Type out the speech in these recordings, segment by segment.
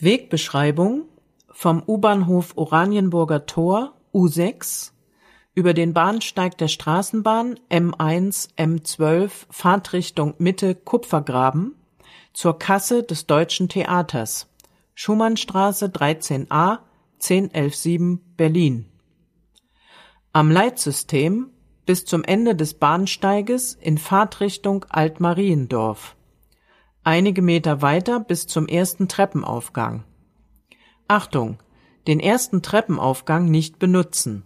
Wegbeschreibung vom U-Bahnhof Oranienburger Tor U6 über den Bahnsteig der Straßenbahn M1 M12 Fahrtrichtung Mitte Kupfergraben zur Kasse des Deutschen Theaters. Schumannstraße 13a 10117 Berlin. Am Leitsystem bis zum Ende des Bahnsteiges in Fahrtrichtung Altmariendorf einige Meter weiter bis zum ersten Treppenaufgang. Achtung, den ersten Treppenaufgang nicht benutzen.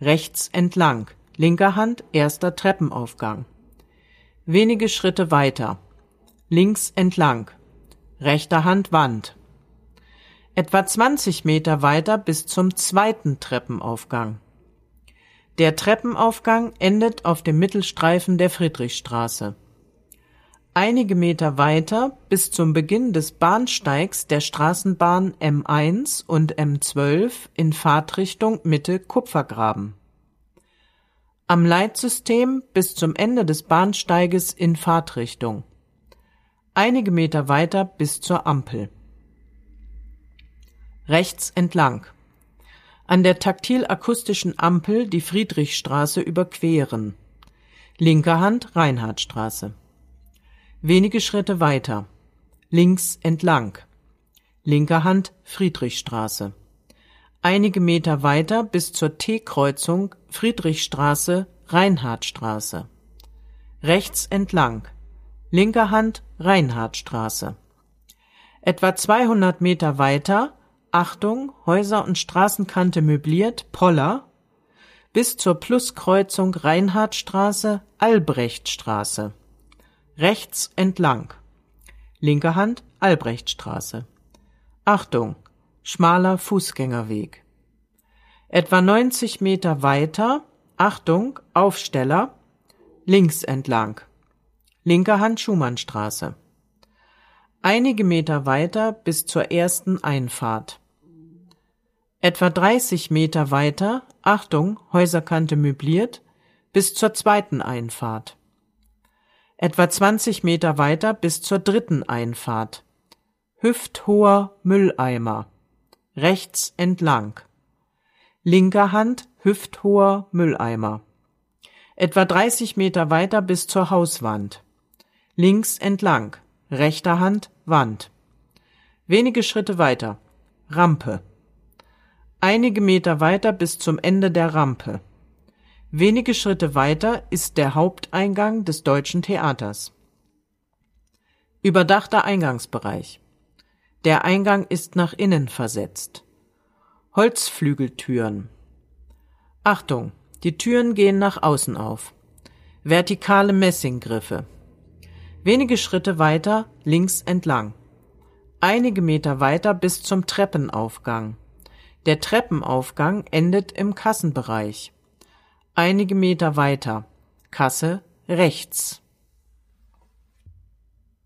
Rechts entlang, linker Hand erster Treppenaufgang. Wenige Schritte weiter. Links entlang, rechter Hand Wand. Etwa 20 Meter weiter bis zum zweiten Treppenaufgang. Der Treppenaufgang endet auf dem Mittelstreifen der Friedrichstraße Einige Meter weiter bis zum Beginn des Bahnsteigs der Straßenbahn M1 und M12 in Fahrtrichtung Mitte Kupfergraben. Am Leitsystem bis zum Ende des Bahnsteiges in Fahrtrichtung. Einige Meter weiter bis zur Ampel. Rechts entlang. An der taktil-akustischen Ampel die Friedrichstraße überqueren. Linker Hand Reinhardtstraße Wenige Schritte weiter. Links entlang. Linker Hand Friedrichstraße. Einige Meter weiter bis zur T-Kreuzung Friedrichstraße Reinhardtstraße. Rechts entlang. Linker Hand Reinhardtstraße. Etwa 200 Meter weiter Achtung, Häuser und Straßenkante möbliert, Poller, bis zur Pluskreuzung Reinhardtstraße, Albrechtstraße rechts entlang. Linke Hand Albrechtstraße. Achtung, schmaler Fußgängerweg. Etwa 90 Meter weiter, Achtung, Aufsteller, links entlang. Linke Hand Schumannstraße. Einige Meter weiter bis zur ersten Einfahrt. Etwa 30 Meter weiter, Achtung, Häuserkante möbliert, bis zur zweiten Einfahrt etwa 20 Meter weiter bis zur dritten Einfahrt. Hüfthoher Mülleimer. Rechts entlang. Linker Hand hüfthoher Mülleimer. Etwa 30 Meter weiter bis zur Hauswand. Links entlang. Rechter Hand Wand. Wenige Schritte weiter. Rampe. Einige Meter weiter bis zum Ende der Rampe. Wenige Schritte weiter ist der Haupteingang des Deutschen Theaters. Überdachter Eingangsbereich. Der Eingang ist nach innen versetzt. Holzflügeltüren. Achtung, die Türen gehen nach außen auf. Vertikale Messinggriffe. Wenige Schritte weiter links entlang. Einige Meter weiter bis zum Treppenaufgang. Der Treppenaufgang endet im Kassenbereich. Einige Meter weiter. Kasse rechts